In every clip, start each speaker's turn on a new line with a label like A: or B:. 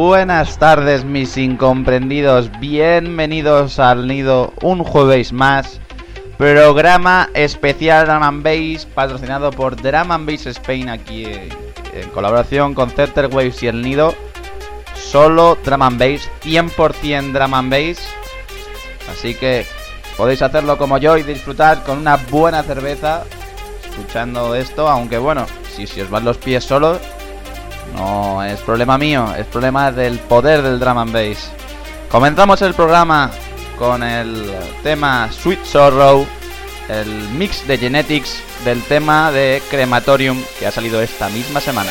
A: Buenas tardes mis incomprendidos, bienvenidos al nido un jueves más, programa especial Drum and Bass patrocinado por Drum and Bass Spain aquí en, colaboración con Center Waves y el nido, solo Drum and Bass, 100% Drum and Bass, así que podéis hacerlo como yo y disfrutar con una buena cerveza escuchando esto, aunque bueno, si, si os van los pies solos no es problema mío, es problema del poder del drum and bass. Comenzamos el programa con el tema Sweet Sorrow, el mix de Genetics del tema de Crematorium que ha salido esta misma semana.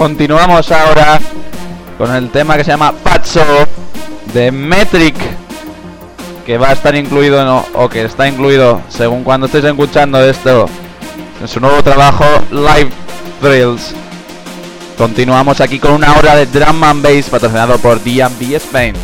A: Continuamos ahora con el tema que se llama Patso de Metric, que va a estar incluido o que está incluido según cuando estéis escuchando esto en su nuevo trabajo Live Thrills. Continuamos aquí con una hora de drum and bass patrocinado por D&B Spain.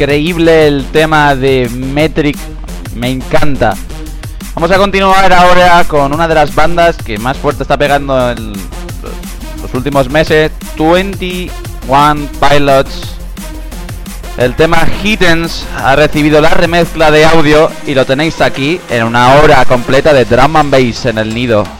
A: Increíble el tema de Metric, me encanta. Vamos a continuar ahora con una de las bandas que más fuerte está pegando en los últimos meses, 21 Pilots. El tema Hiddens ha recibido la remezcla de audio y lo tenéis aquí en una hora completa de drum and bass en el nido.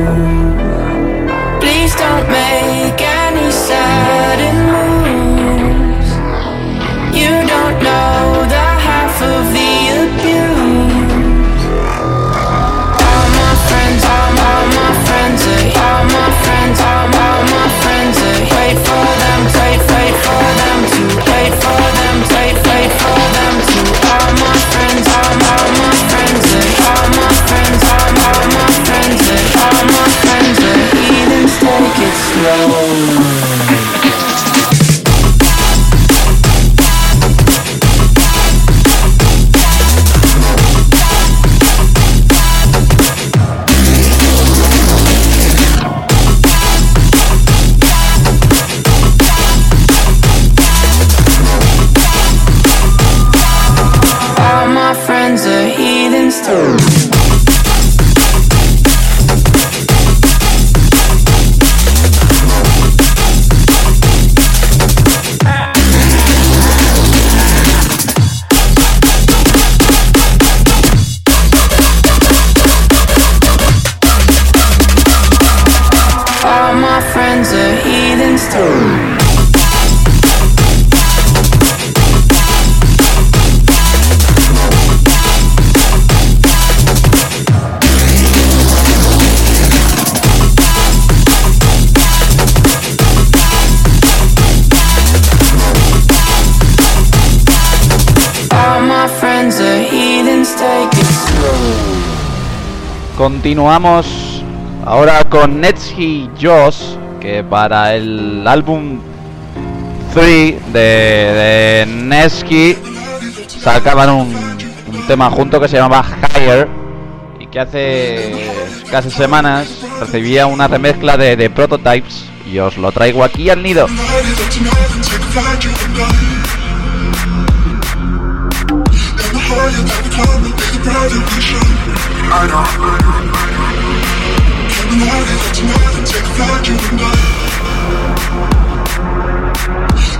A: Continuamos ahora con Netsky Joss, que para el álbum 3 de, de Netsky sacaban un, tema junto que se llamaba Higher y que hace casi semanas recibía una remezcla de, de Prototypes y os lo traigo aquí al nido.
B: Graduation. I know Can't deny it, that's more take a flight you and I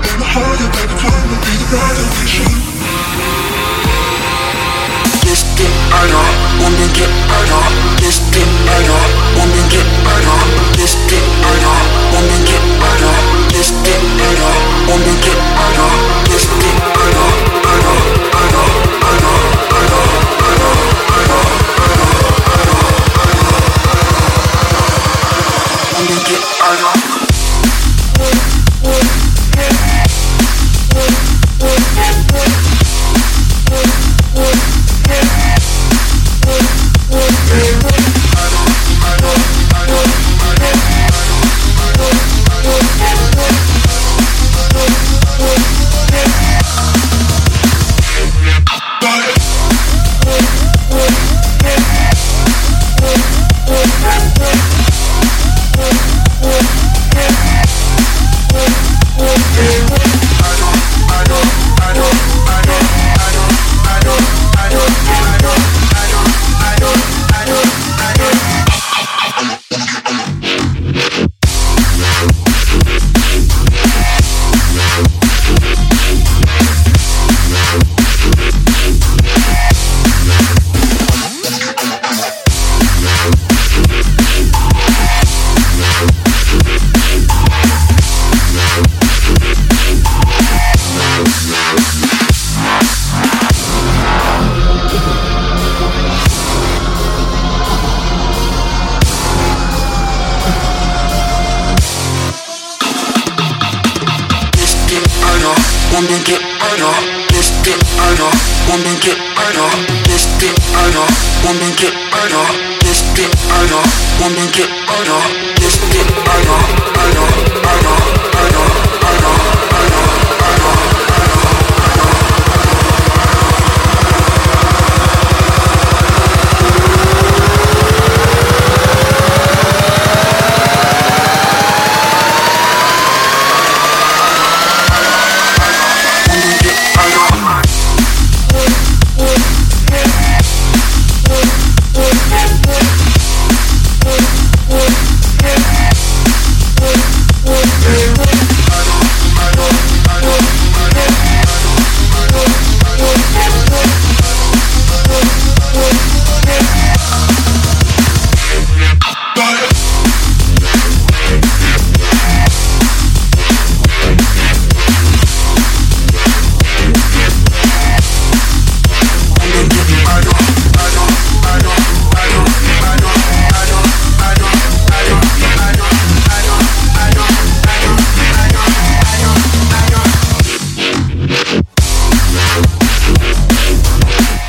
B: In the heart of every flame will be the graduation. Just get better, wanna get better Just get better, wanna get better Just get better, wanna get better Just get better, wanna get better Just get better no, no.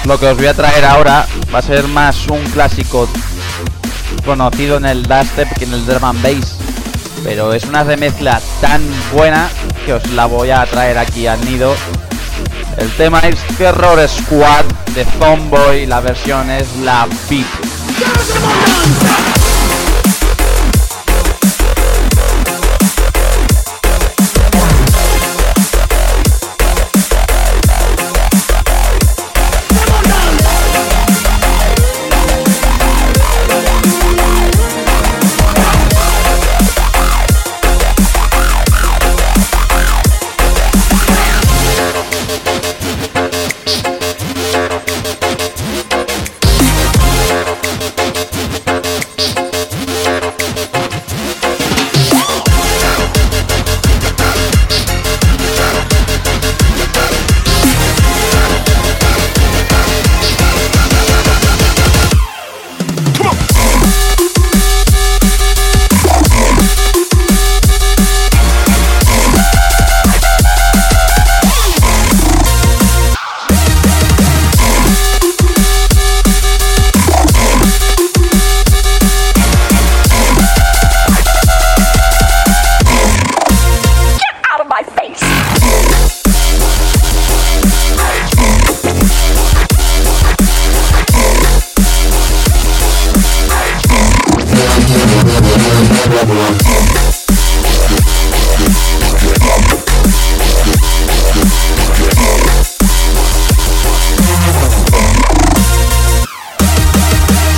A: Lo que os voy a traer ahora va a ser más un clásico conocido en el dubstep que en el drum and bass. Pero es una remezcla tan buena que os la voy a traer aquí al nido. El tema es Terror Squad de Zomboy, la versión es la VIP.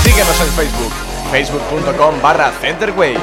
C: Síguenos en Facebook, facebook.com barra Centerway.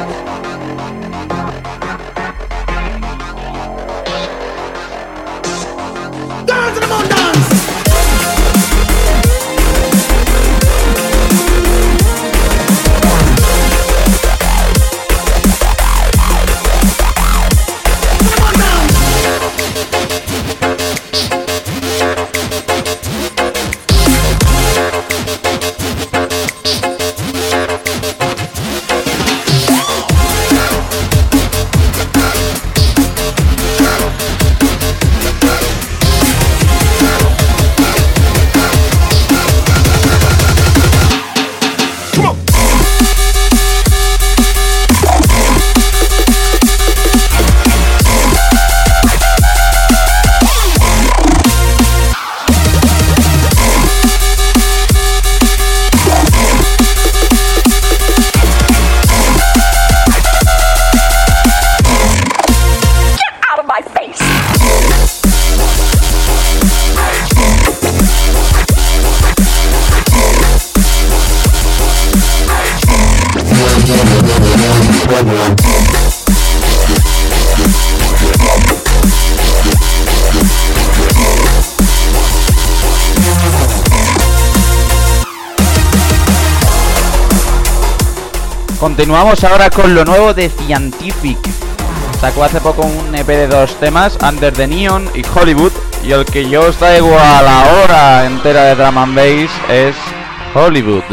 A: Continuamos ahora con lo nuevo de Scientific. Sacó hace poco un EP de dos temas, Under the Neon y Hollywood. Y el que yo os traigo a la hora entera de drum and es Hollywood.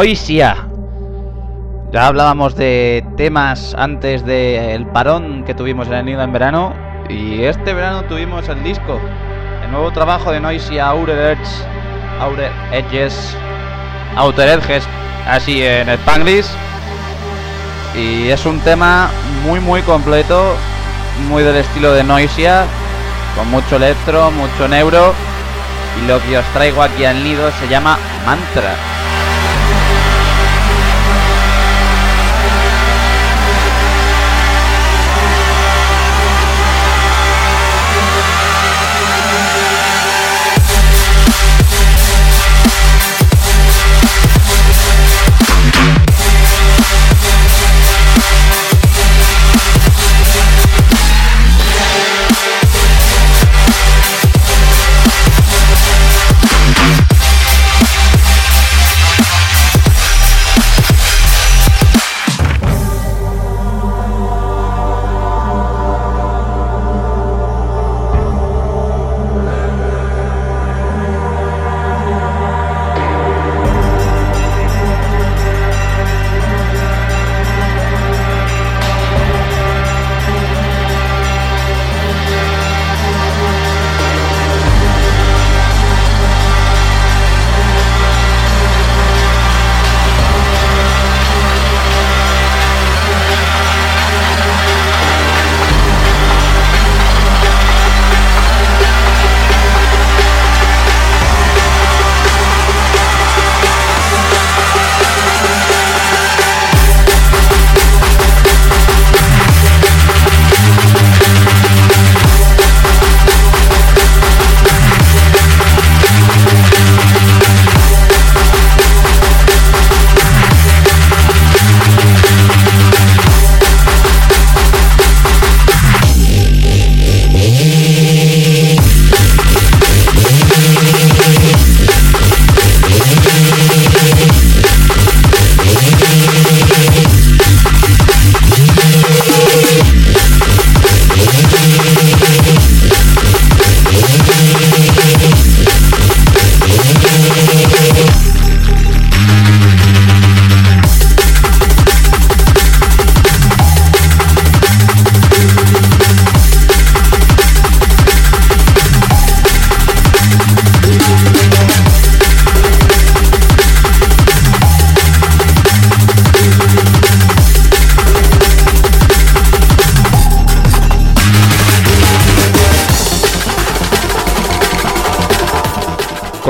A: Noisia. Ya hablábamos de temas antes del parón que tuvimos en el nido en verano. Y este verano tuvimos el disco. El nuevo trabajo de Noisia Outer Edges. Outer Edges. Outer Edges. Así en el Spanglish. Y es un tema muy muy completo. Muy del estilo de Noisia. Con mucho electro, mucho neuro. Y lo que os traigo aquí al nido se llama Mantra.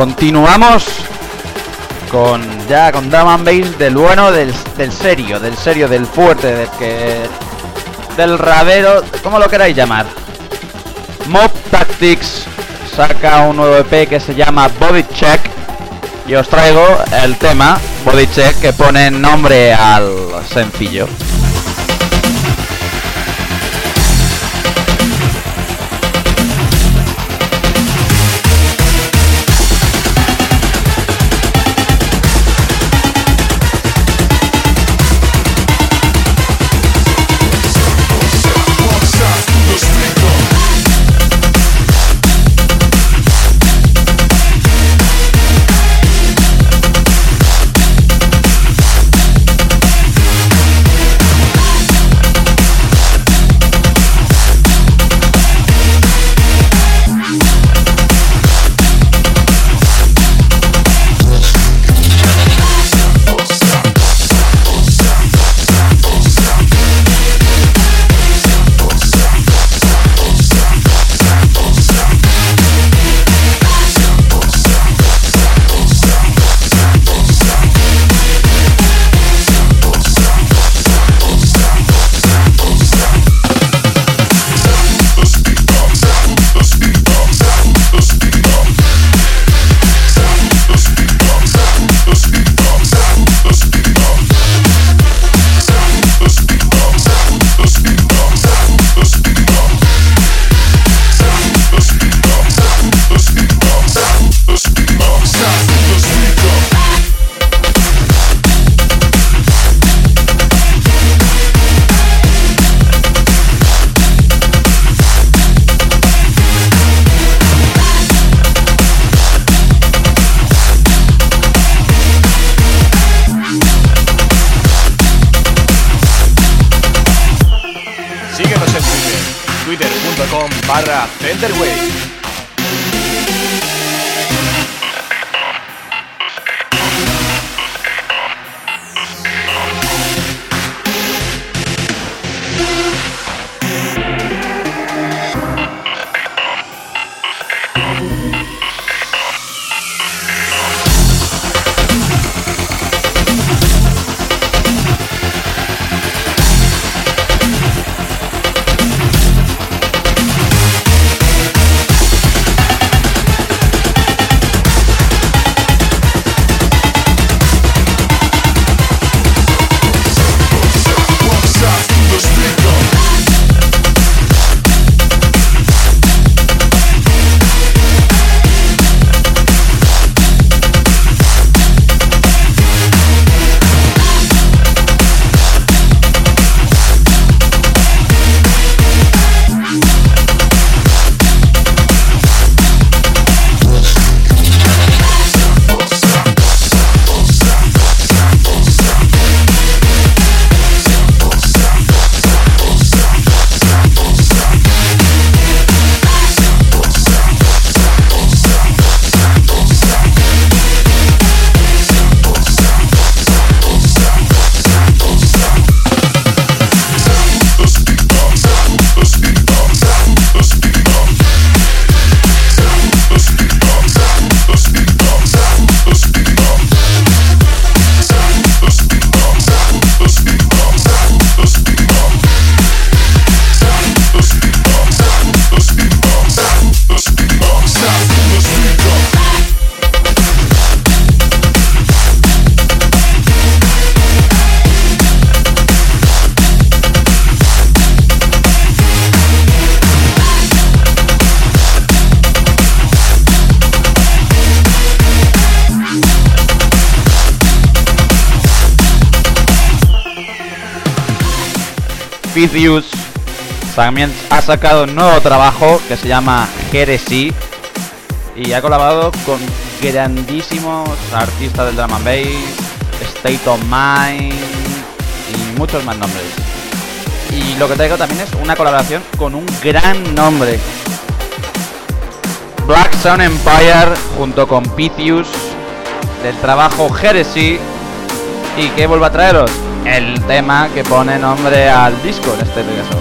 A: Continuamos con ya con Drum and Bass del bueno, del, del serio, del serio, del fuerte, del que del rabero, como lo queráis llamar. Mob Tactics saca un nuevo EP que se llama Body Check y os traigo el tema Body Check que pone nombre al sencillo. Vicious también ha sacado un nuevo trabajo que se llama Heresy y ha colaborado con grandísimos artistas del drum and bass, State of Mind y muchos más nombres. Y lo que traigo también es una colaboración con un gran nombre. Black Sun Empire junto con Vicious del trabajo Heresy y que vuelvo a traeros el tema que pone nombre al disco en este caso.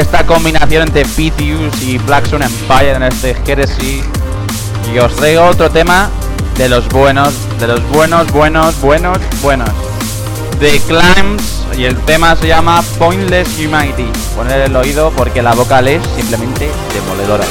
A: Esta combinación entre Pitius y Black Sun Empire en este Heresy. Y os traigo otro tema de los buenos, de los buenos, buenos, buenos, buenos. The Climbs y el tema se llama Pointless Humanity. Poner el oído porque la vocal es simplemente demoledora.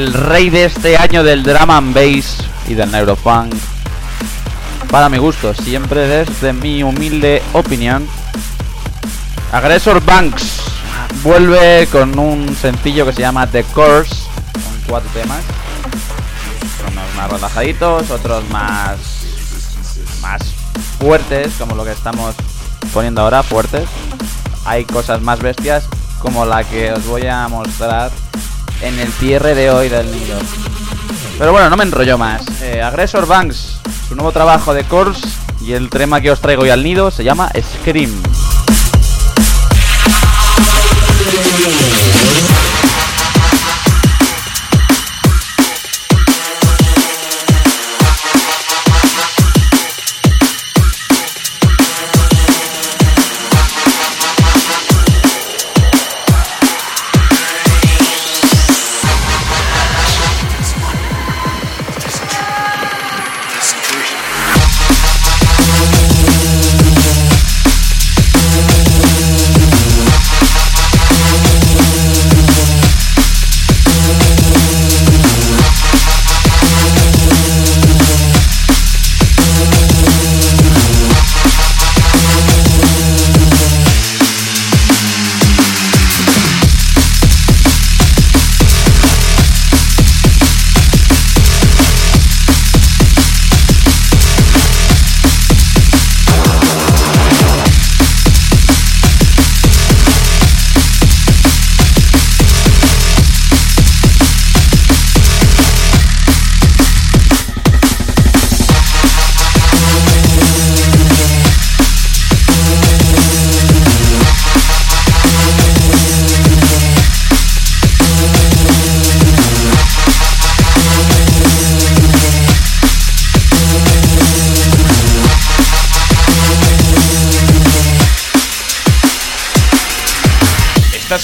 A: El rey de este año del drum and bass y del neuropunk. Para mi gusto, siempre desde mi humilde opinión. Aggressor Banks vuelve con un sencillo que se llama The Course, con cuatro temas. Unos más relajaditos, otros más más fuertes, como lo que estamos poniendo ahora, fuertes. Hay cosas más bestias, como la que os voy a mostrar en el cierre de hoy del nido. Pero bueno, no me enrollo más. Eh, Aggressor Banks, su nuevo trabajo de Course, Y el tema que os traigo hoy al nido se llama Scream.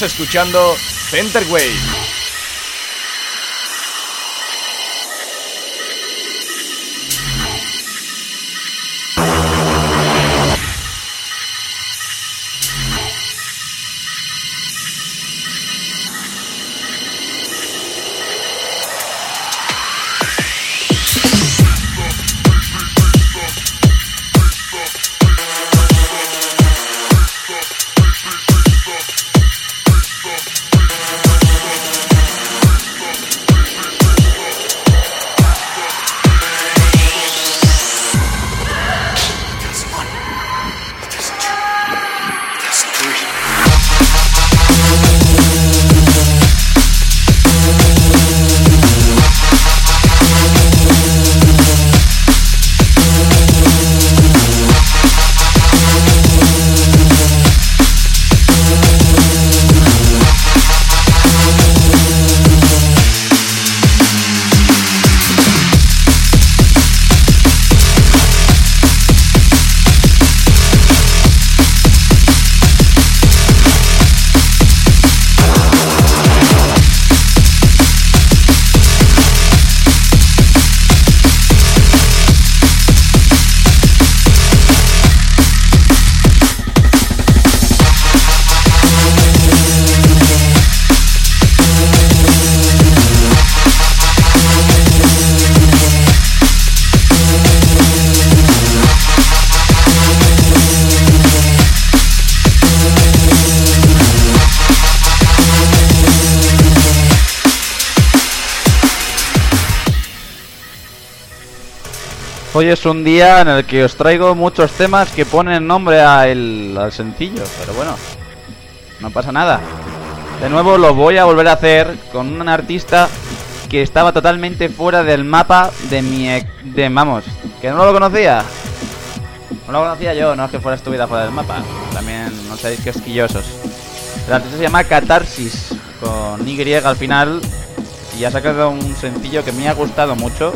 C: Escuchando Center Wave.
A: Hoy es un día en el que os traigo muchos temas que ponen nombre a el- al sencillo, pero bueno, no pasa nada. De nuevo lo voy a volver a hacer con un artista que estaba totalmente fuera del mapa de mi... e- de vamos, que no lo conocía. No lo conocía yo, no es que fuera estúpida fuera del mapa. También no seáis que esquillosos. El artista se llama Catarsis, con Y al final, y ha sacado un sencillo que me ha gustado mucho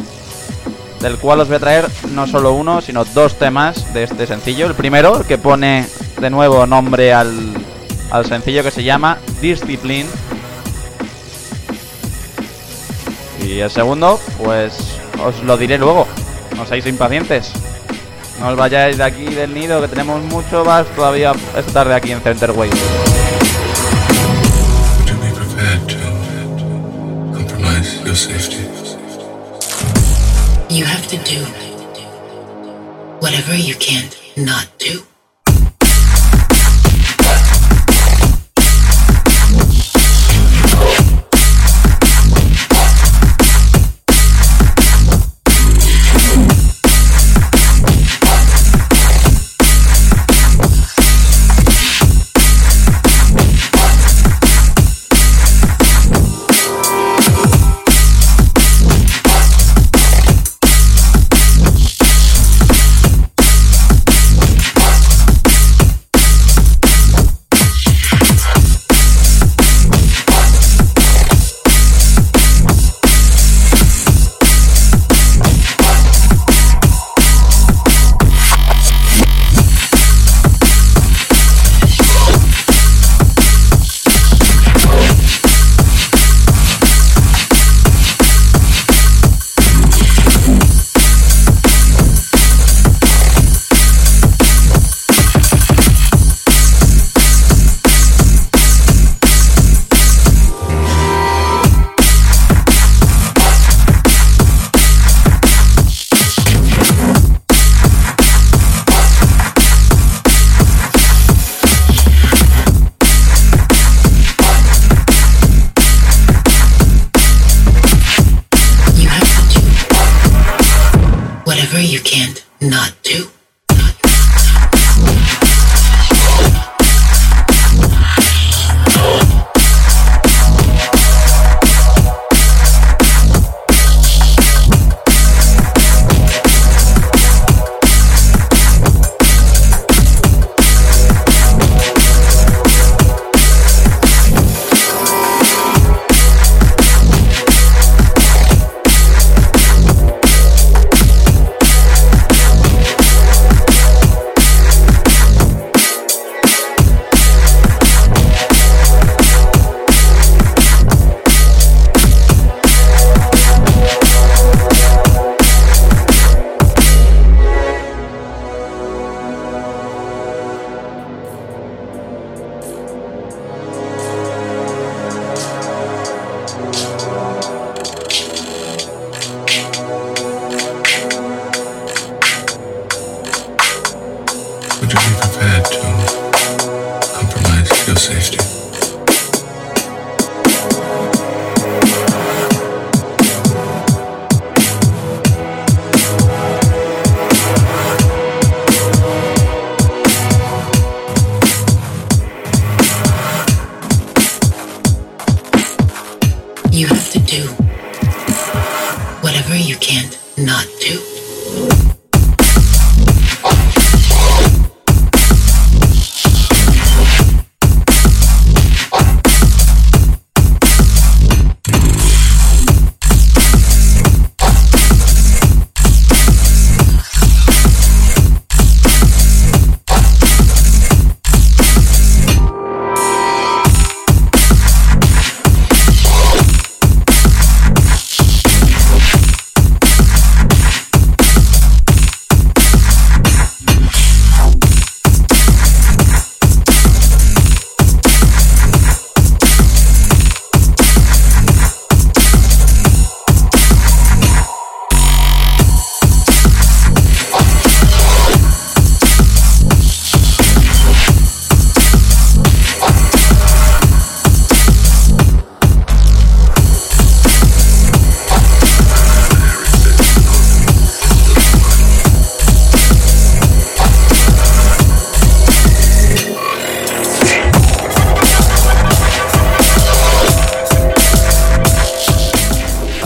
A: del cual os voy a traer no solo uno, sino dos temas de este sencillo. El primero, que pone de nuevo nombre al, al sencillo que se llama Discipline. Y el segundo, pues os lo diré luego. No seáis impacientes. No os vayáis de aquí del nido, que tenemos mucho más todavía esta tarde aquí en Center
D: safety.
E: To do whatever you can't not do.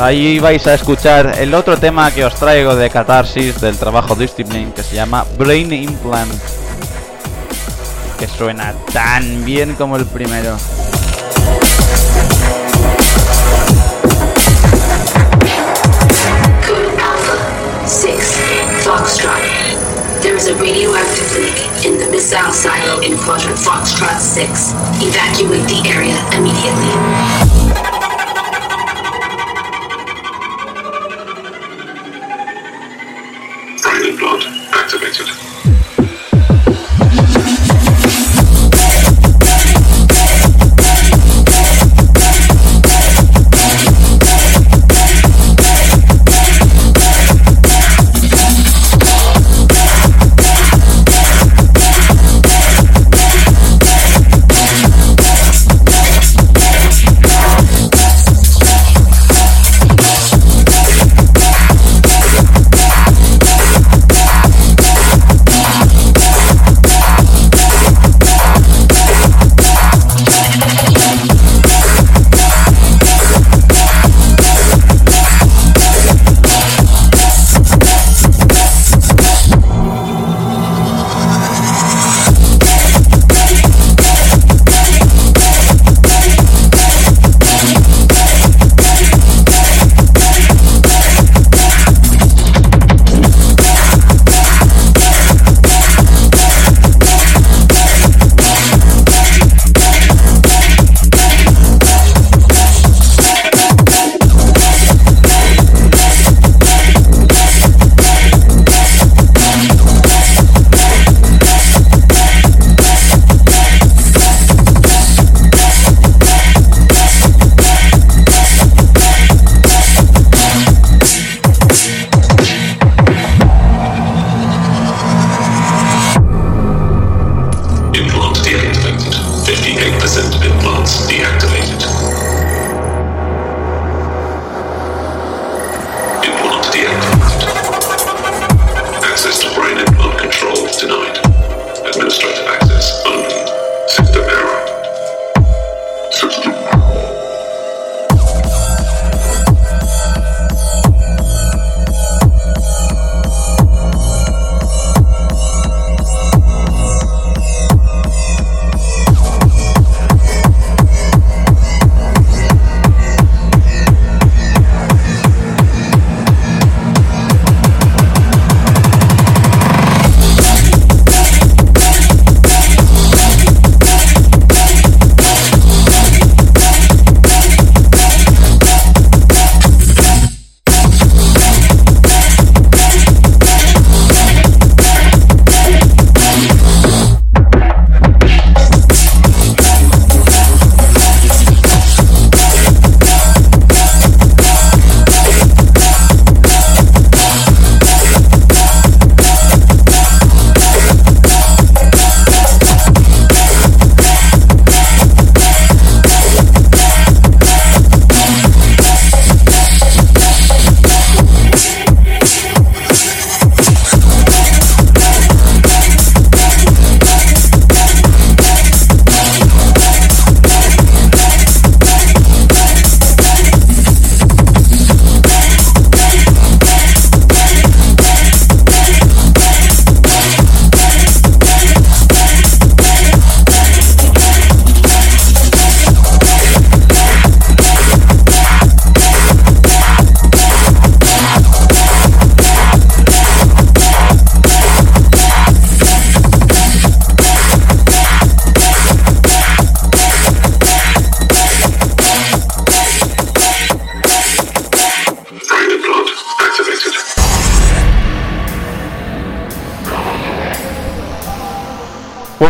A: Ahí vais a escuchar el otro tema que os traigo de Catarsis del trabajo Discipline que se llama Brain Implant. Que suena tan bien como el primero.
F: Code Alpha 6 Foxtrot. There is a radioactive leak in the missile silo in Quadrant Foxtrot 6. Evacuate the area immediately. হয়েছিল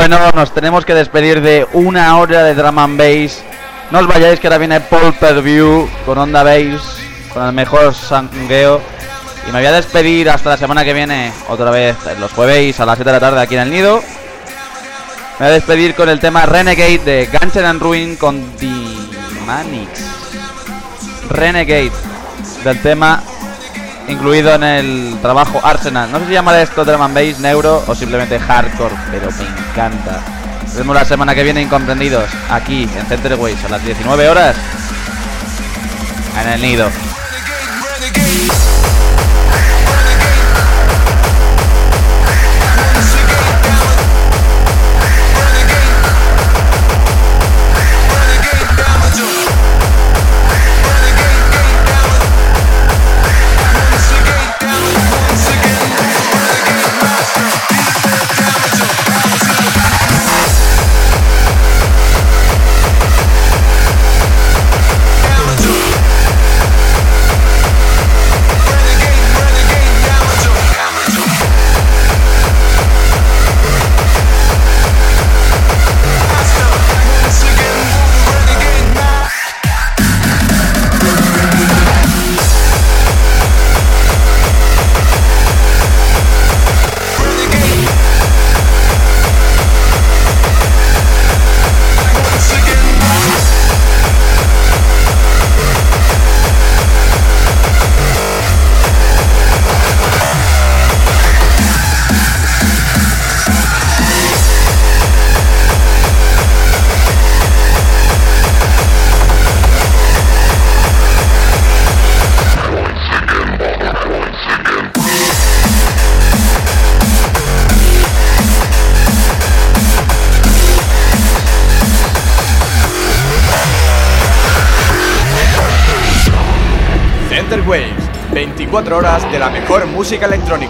A: Bueno, nos tenemos que despedir de una hora de Drum and Bass. No os vayáis que ahora viene Paul Per View con Onda Bass, con el mejor sangueo. Y me voy a despedir hasta la semana que viene, otra vez los jueves a las 7 de la tarde aquí en el nido. Me voy a despedir con el tema Renegade de Guns and Ruin con Dimanix. Renegade del tema incluido en el trabajo Arsenal. No sé si llamar esto Drum and Bass, Neuro o simplemente Hardcore, pero me encanta. Nos vemos la semana que viene incomprendidos aquí en Center Ways a las 19 horas en el nido.
C: Música electrónica.